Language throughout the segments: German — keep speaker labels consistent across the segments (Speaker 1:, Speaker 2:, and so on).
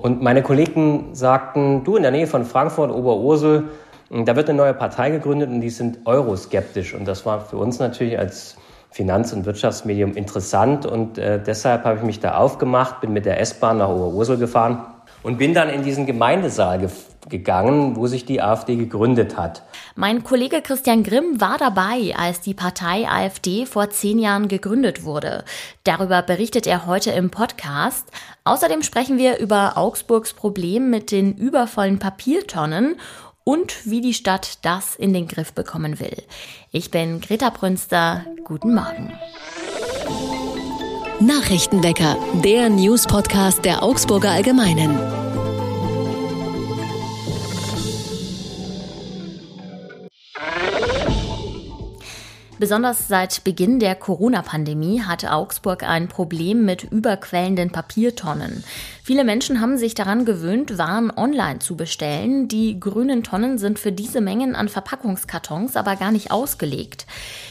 Speaker 1: Und meine Kollegen sagten, du in der Nähe von Frankfurt, Oberursel, da wird eine neue Partei gegründet und die sind euroskeptisch. Und das war für uns natürlich als Finanz- und Wirtschaftsmedium interessant und äh, deshalb habe ich mich da aufgemacht, bin mit der S-Bahn nach Oberursel gefahren und bin dann in diesen Gemeindesaal ge gegangen, wo sich die AfD gegründet hat.
Speaker 2: Mein Kollege Christian Grimm war dabei, als die Partei AfD vor zehn Jahren gegründet wurde. Darüber berichtet er heute im Podcast. Außerdem sprechen wir über Augsburgs Problem mit den übervollen Papiertonnen und wie die Stadt das in den Griff bekommen will. Ich bin Greta Brünster. Guten Morgen.
Speaker 3: Nachrichtenwecker, der News-Podcast der Augsburger Allgemeinen.
Speaker 2: Besonders seit Beginn der Corona-Pandemie hatte Augsburg ein Problem mit überquellenden Papiertonnen. Viele Menschen haben sich daran gewöhnt, Waren online zu bestellen. Die grünen Tonnen sind für diese Mengen an Verpackungskartons aber gar nicht ausgelegt.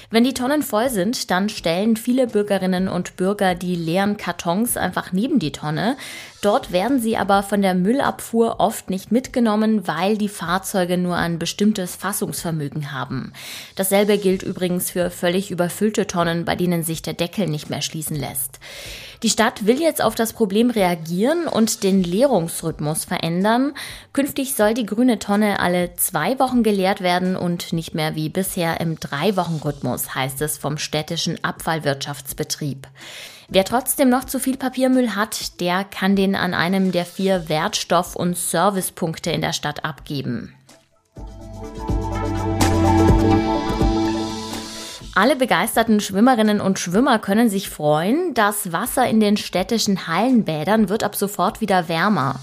Speaker 2: Wenn die Tonnen voll sind, dann stellen viele Bürgerinnen und Bürger die leeren Kartons einfach neben die Tonne. Dort werden sie aber von der Müllabfuhr oft nicht mitgenommen, weil die Fahrzeuge nur ein bestimmtes Fassungsvermögen haben. Dasselbe gilt übrigens für völlig überfüllte Tonnen, bei denen sich der Deckel nicht mehr schließen lässt. Die Stadt will jetzt auf das Problem reagieren und den Leerungsrhythmus verändern. Künftig soll die grüne Tonne alle zwei Wochen geleert werden und nicht mehr wie bisher im Drei-Wochen-Rhythmus, heißt es vom städtischen Abfallwirtschaftsbetrieb. Wer trotzdem noch zu viel Papiermüll hat, der kann den an einem der vier Wertstoff- und Servicepunkte in der Stadt abgeben. Alle begeisterten Schwimmerinnen und Schwimmer können sich freuen. Das Wasser in den städtischen Hallenbädern wird ab sofort wieder wärmer.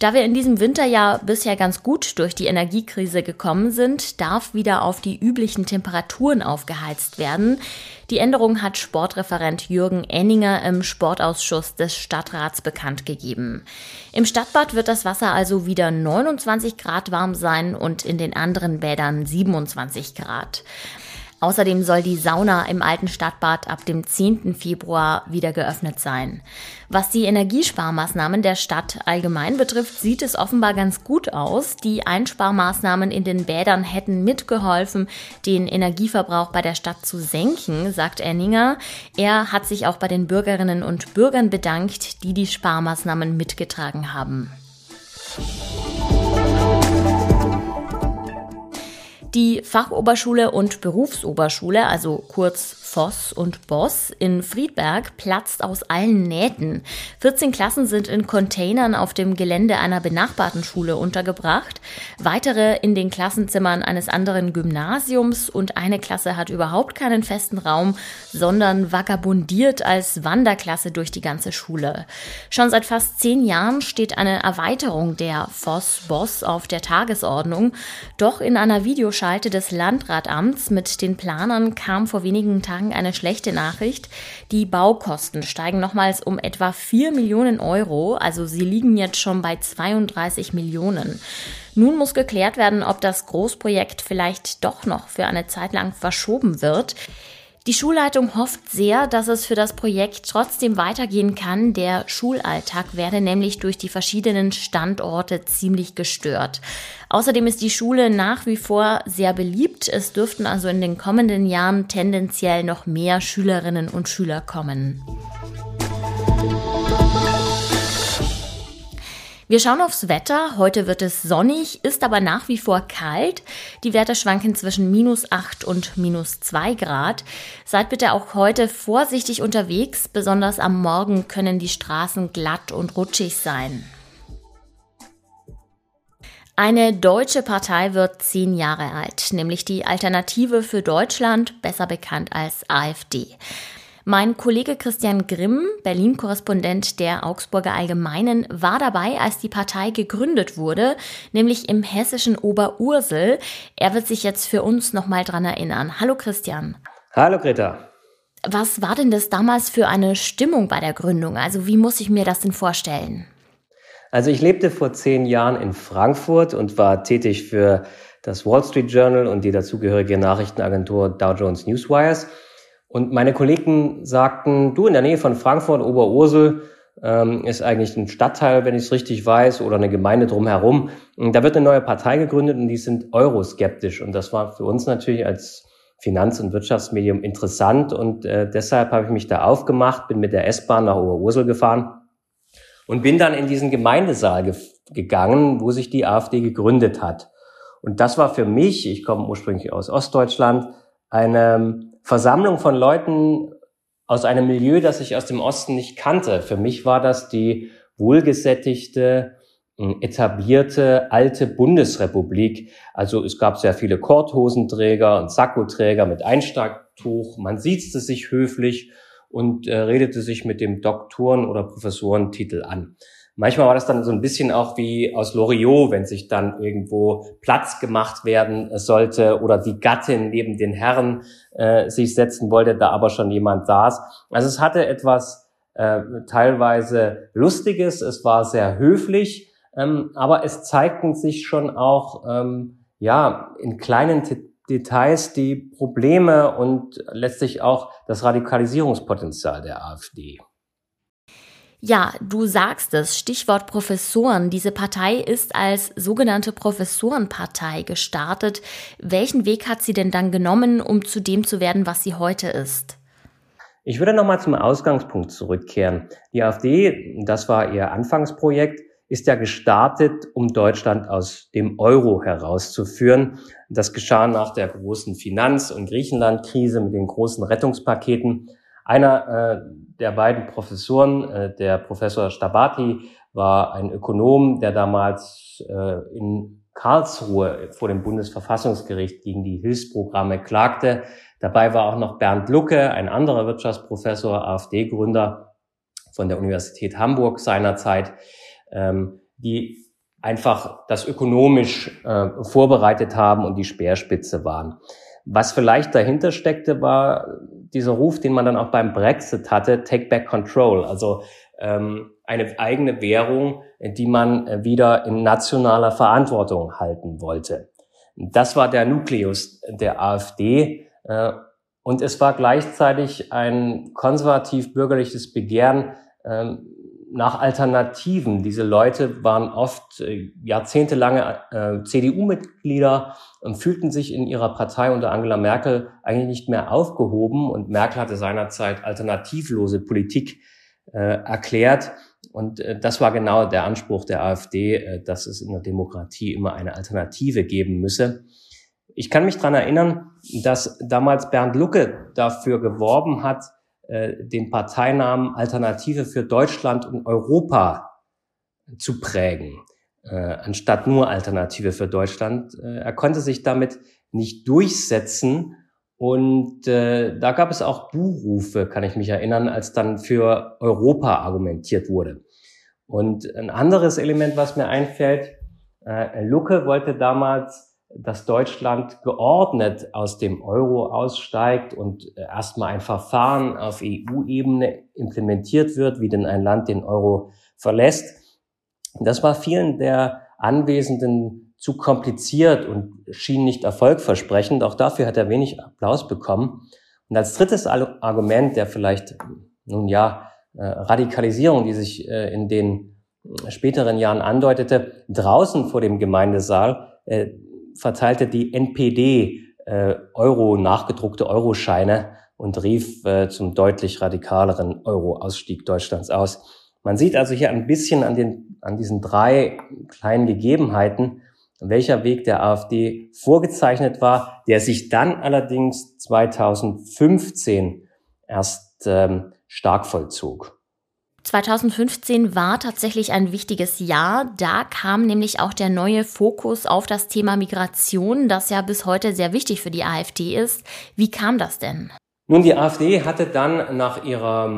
Speaker 2: Da wir in diesem Winter ja bisher ganz gut durch die Energiekrise gekommen sind, darf wieder auf die üblichen Temperaturen aufgeheizt werden. Die Änderung hat Sportreferent Jürgen Enninger im Sportausschuss des Stadtrats bekannt gegeben. Im Stadtbad wird das Wasser also wieder 29 Grad warm sein und in den anderen Bädern 27 Grad. Außerdem soll die Sauna im alten Stadtbad ab dem 10. Februar wieder geöffnet sein. Was die Energiesparmaßnahmen der Stadt allgemein betrifft, sieht es offenbar ganz gut aus. Die Einsparmaßnahmen in den Bädern hätten mitgeholfen, den Energieverbrauch bei der Stadt zu senken, sagt Enninger. Er hat sich auch bei den Bürgerinnen und Bürgern bedankt, die die Sparmaßnahmen mitgetragen haben. Die Fachoberschule und Berufsoberschule, also kurz Voss und Boss in Friedberg platzt aus allen Nähten. 14 Klassen sind in Containern auf dem Gelände einer benachbarten Schule untergebracht, weitere in den Klassenzimmern eines anderen Gymnasiums und eine Klasse hat überhaupt keinen festen Raum, sondern vagabundiert als Wanderklasse durch die ganze Schule. Schon seit fast zehn Jahren steht eine Erweiterung der Voss-Boss auf der Tagesordnung, doch in einer Videoschalte des Landratamts mit den Planern kam vor wenigen Tagen Tagen eine schlechte Nachricht. Die Baukosten steigen nochmals um etwa 4 Millionen Euro. Also sie liegen jetzt schon bei 32 Millionen. Nun muss geklärt werden, ob das Großprojekt vielleicht doch noch für eine Zeit lang verschoben wird. Die Schulleitung hofft sehr, dass es für das Projekt trotzdem weitergehen kann. Der Schulalltag werde nämlich durch die verschiedenen Standorte ziemlich gestört. Außerdem ist die Schule nach wie vor sehr beliebt. Es dürften also in den kommenden Jahren tendenziell noch mehr Schülerinnen und Schüler kommen. Wir schauen aufs Wetter. Heute wird es sonnig, ist aber nach wie vor kalt. Die Werte schwanken zwischen minus 8 und minus 2 Grad. Seid bitte auch heute vorsichtig unterwegs. Besonders am Morgen können die Straßen glatt und rutschig sein. Eine deutsche Partei wird zehn Jahre alt, nämlich die Alternative für Deutschland, besser bekannt als AfD. Mein Kollege Christian Grimm, Berlin-Korrespondent der Augsburger Allgemeinen, war dabei, als die Partei gegründet wurde, nämlich im hessischen Oberursel. Er wird sich jetzt für uns nochmal dran erinnern. Hallo Christian.
Speaker 1: Hallo Greta.
Speaker 2: Was war denn das damals für eine Stimmung bei der Gründung? Also wie muss ich mir das denn vorstellen?
Speaker 1: Also ich lebte vor zehn Jahren in Frankfurt und war tätig für das Wall Street Journal und die dazugehörige Nachrichtenagentur Dow Jones Newswires. Und meine Kollegen sagten, du in der Nähe von Frankfurt, Oberursel, ähm, ist eigentlich ein Stadtteil, wenn ich es richtig weiß, oder eine Gemeinde drumherum. Und da wird eine neue Partei gegründet und die sind euroskeptisch. Und das war für uns natürlich als Finanz- und Wirtschaftsmedium interessant und äh, deshalb habe ich mich da aufgemacht, bin mit der S-Bahn nach Oberursel gefahren und bin dann in diesen Gemeindesaal ge gegangen, wo sich die AfD gegründet hat. Und das war für mich, ich komme ursprünglich aus Ostdeutschland, eine Versammlung von Leuten aus einem Milieu, das ich aus dem Osten nicht kannte. Für mich war das die wohlgesättigte, etablierte alte Bundesrepublik. Also es gab sehr viele Korthosenträger und Sakkoträger mit Einsteigtuch. Man siezte sich höflich und äh, redete sich mit dem Doktoren- oder Professorentitel an. Manchmal war das dann so ein bisschen auch wie aus Loriot, wenn sich dann irgendwo Platz gemacht werden sollte oder die Gattin neben den Herren äh, sich setzen wollte, da aber schon jemand saß. Also es hatte etwas äh, teilweise Lustiges, es war sehr höflich, ähm, aber es zeigten sich schon auch ähm, ja in kleinen Details die Probleme und letztlich auch das Radikalisierungspotenzial der AfD.
Speaker 2: Ja, du sagst es, Stichwort Professoren. Diese Partei ist als sogenannte Professorenpartei gestartet. Welchen Weg hat sie denn dann genommen, um zu dem zu werden, was sie heute ist?
Speaker 1: Ich würde nochmal zum Ausgangspunkt zurückkehren. Die AfD, das war ihr Anfangsprojekt, ist ja gestartet, um Deutschland aus dem Euro herauszuführen. Das geschah nach der großen Finanz- und Griechenland-Krise mit den großen Rettungspaketen. Einer äh, der beiden Professoren, äh, der Professor Stabati, war ein Ökonom, der damals äh, in Karlsruhe vor dem Bundesverfassungsgericht gegen die Hilfsprogramme klagte. Dabei war auch noch Bernd Lucke, ein anderer Wirtschaftsprofessor, AfD-Gründer von der Universität Hamburg seinerzeit, ähm, die einfach das ökonomisch äh, vorbereitet haben und die Speerspitze waren. Was vielleicht dahinter steckte, war dieser Ruf, den man dann auch beim Brexit hatte, Take Back Control, also ähm, eine eigene Währung, die man äh, wieder in nationaler Verantwortung halten wollte. Das war der Nukleus der AfD. Äh, und es war gleichzeitig ein konservativ-bürgerliches Begehren, ähm, nach Alternativen. Diese Leute waren oft äh, jahrzehntelange äh, CDU-Mitglieder und fühlten sich in ihrer Partei unter Angela Merkel eigentlich nicht mehr aufgehoben. Und Merkel hatte seinerzeit alternativlose Politik äh, erklärt. Und äh, das war genau der Anspruch der AfD, äh, dass es in der Demokratie immer eine Alternative geben müsse. Ich kann mich dran erinnern, dass damals Bernd Lucke dafür geworben hat, äh, den Parteinamen Alternative für Deutschland und Europa zu prägen, äh, anstatt nur Alternative für Deutschland. Äh, er konnte sich damit nicht durchsetzen und äh, da gab es auch Buhrufe, kann ich mich erinnern, als dann für Europa argumentiert wurde. Und ein anderes Element, was mir einfällt, äh, Lucke wollte damals dass Deutschland geordnet aus dem Euro aussteigt und äh, erstmal ein Verfahren auf EU-Ebene implementiert wird, wie denn ein Land den Euro verlässt. Das war vielen der Anwesenden zu kompliziert und schien nicht erfolgversprechend. Auch dafür hat er wenig Applaus bekommen. Und als drittes Argument der vielleicht, nun ja, äh, Radikalisierung, die sich äh, in den späteren Jahren andeutete, draußen vor dem Gemeindesaal, verteilte die NPD äh, Euro nachgedruckte Euroscheine und rief äh, zum deutlich radikaleren Euro-Ausstieg Deutschlands aus. Man sieht also hier ein bisschen an, den, an diesen drei kleinen Gegebenheiten, welcher Weg der AfD vorgezeichnet war, der sich dann allerdings 2015 erst ähm, stark vollzog.
Speaker 2: 2015 war tatsächlich ein wichtiges Jahr. Da kam nämlich auch der neue Fokus auf das Thema Migration, das ja bis heute sehr wichtig für die AfD ist. Wie kam das denn?
Speaker 1: Nun, die AfD hatte dann nach ihrer,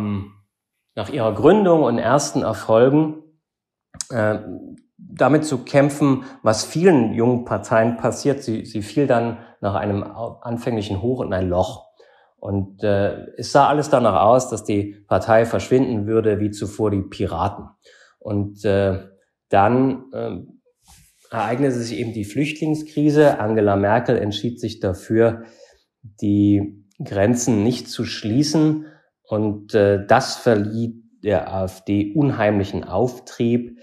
Speaker 1: nach ihrer Gründung und ersten Erfolgen äh, damit zu kämpfen, was vielen jungen Parteien passiert. Sie, sie fiel dann nach einem anfänglichen Hoch in ein Loch. Und äh, es sah alles danach aus, dass die Partei verschwinden würde, wie zuvor die Piraten. Und äh, dann äh, ereignete sich eben die Flüchtlingskrise. Angela Merkel entschied sich dafür, die Grenzen nicht zu schließen. Und äh, das verlieh der AfD unheimlichen Auftrieb.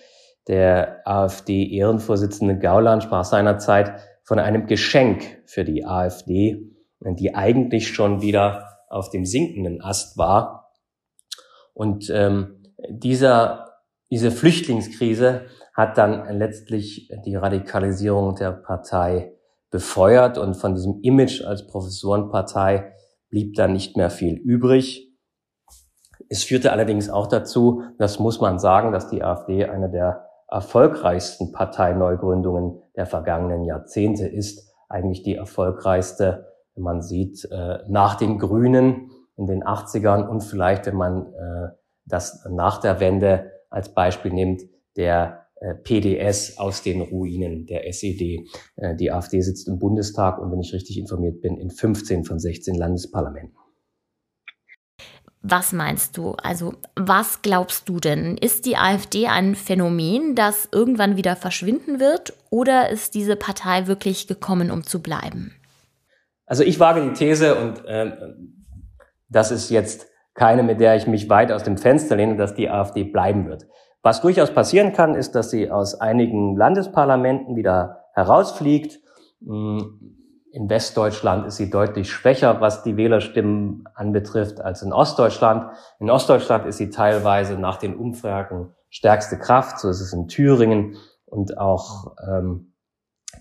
Speaker 1: Der AfD-Ehrenvorsitzende Gauland sprach seinerzeit von einem Geschenk für die AfD, die eigentlich schon wieder auf dem sinkenden Ast war. Und ähm, dieser, diese Flüchtlingskrise hat dann letztlich die Radikalisierung der Partei befeuert und von diesem Image als Professorenpartei blieb dann nicht mehr viel übrig. Es führte allerdings auch dazu, das muss man sagen, dass die AfD eine der erfolgreichsten Parteineugründungen der vergangenen Jahrzehnte ist. Eigentlich die erfolgreichste, wenn man sieht, äh, nach den Grünen in den 80ern und vielleicht, wenn man äh, das nach der Wende als Beispiel nimmt, der äh, PDS aus den Ruinen der SED. Äh, die AfD sitzt im Bundestag und wenn ich richtig informiert bin, in 15 von 16 Landesparlamenten.
Speaker 2: Was meinst du? Also, was glaubst du denn? Ist die AfD ein Phänomen, das irgendwann wieder verschwinden wird? Oder ist diese Partei wirklich gekommen, um zu bleiben?
Speaker 1: Also, ich wage die These, und äh, das ist jetzt keine, mit der ich mich weit aus dem Fenster lehne, dass die AfD bleiben wird. Was durchaus passieren kann, ist, dass sie aus einigen Landesparlamenten wieder herausfliegt. Hm, in Westdeutschland ist sie deutlich schwächer, was die Wählerstimmen anbetrifft, als in Ostdeutschland. In Ostdeutschland ist sie teilweise nach den Umfragen stärkste Kraft. So ist es in Thüringen und auch ähm,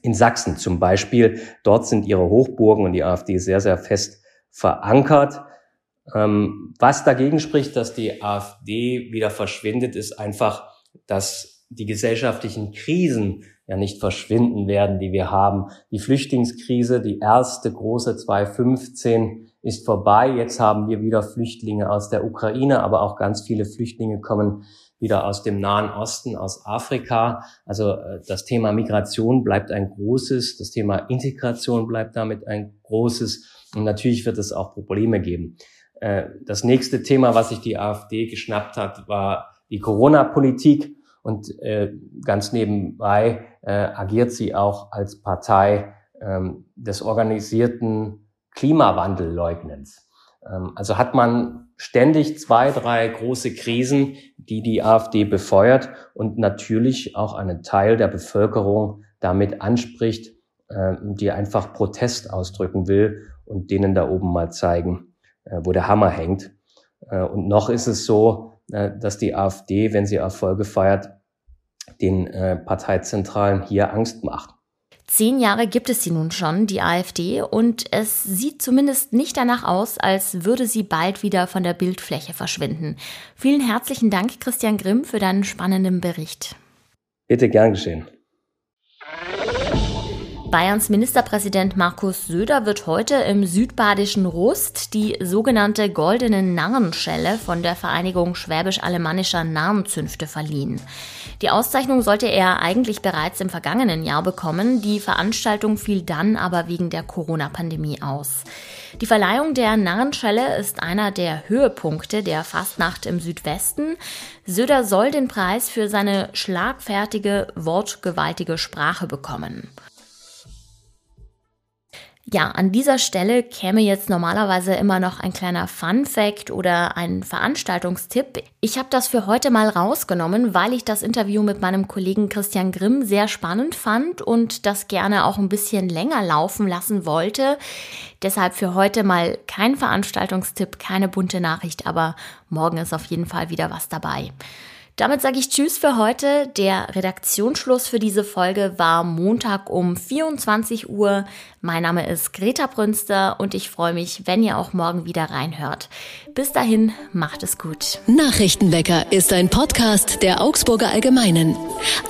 Speaker 1: in Sachsen zum Beispiel. Dort sind ihre Hochburgen und die AfD sehr, sehr fest verankert. Ähm, was dagegen spricht, dass die AfD wieder verschwindet, ist einfach, dass die gesellschaftlichen Krisen ja nicht verschwinden werden, die wir haben. Die Flüchtlingskrise, die erste große 2015 ist vorbei. Jetzt haben wir wieder Flüchtlinge aus der Ukraine, aber auch ganz viele Flüchtlinge kommen wieder aus dem Nahen Osten, aus Afrika. Also äh, das Thema Migration bleibt ein großes, das Thema Integration bleibt damit ein großes und natürlich wird es auch Probleme geben. Äh, das nächste Thema, was sich die AfD geschnappt hat, war die Corona-Politik. Und äh, ganz nebenbei agiert sie auch als Partei ähm, des organisierten Klimawandelleugnens. Ähm, also hat man ständig zwei, drei große Krisen, die die AfD befeuert und natürlich auch einen Teil der Bevölkerung damit anspricht, äh, die einfach Protest ausdrücken will und denen da oben mal zeigen, äh, wo der Hammer hängt. Äh, und noch ist es so, dass die AfD, wenn sie Erfolge feiert, den Parteizentralen hier Angst macht.
Speaker 2: Zehn Jahre gibt es sie nun schon, die AfD, und es sieht zumindest nicht danach aus, als würde sie bald wieder von der Bildfläche verschwinden. Vielen herzlichen Dank, Christian Grimm, für deinen spannenden Bericht.
Speaker 1: Bitte gern geschehen.
Speaker 2: Bayerns Ministerpräsident Markus Söder wird heute im südbadischen Rust die sogenannte Goldene Narrenschelle von der Vereinigung Schwäbisch-Alemannischer Narrenzünfte verliehen. Die Auszeichnung sollte er eigentlich bereits im vergangenen Jahr bekommen. Die Veranstaltung fiel dann aber wegen der Corona-Pandemie aus. Die Verleihung der Narrenschelle ist einer der Höhepunkte der Fastnacht im Südwesten. Söder soll den Preis für seine schlagfertige, wortgewaltige Sprache bekommen. Ja, an dieser Stelle käme jetzt normalerweise immer noch ein kleiner Fun Fact oder ein Veranstaltungstipp. Ich habe das für heute mal rausgenommen, weil ich das Interview mit meinem Kollegen Christian Grimm sehr spannend fand und das gerne auch ein bisschen länger laufen lassen wollte. Deshalb für heute mal kein Veranstaltungstipp, keine bunte Nachricht, aber morgen ist auf jeden Fall wieder was dabei. Damit sage ich Tschüss für heute. Der Redaktionsschluss für diese Folge war Montag um 24 Uhr. Mein Name ist Greta Brünster und ich freue mich, wenn ihr auch morgen wieder reinhört. Bis dahin, macht es gut.
Speaker 3: Nachrichtenwecker ist ein Podcast der Augsburger Allgemeinen.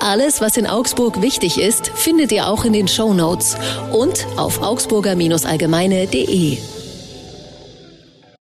Speaker 3: Alles, was in Augsburg wichtig ist, findet ihr auch in den Show Notes und auf augsburger-allgemeine.de.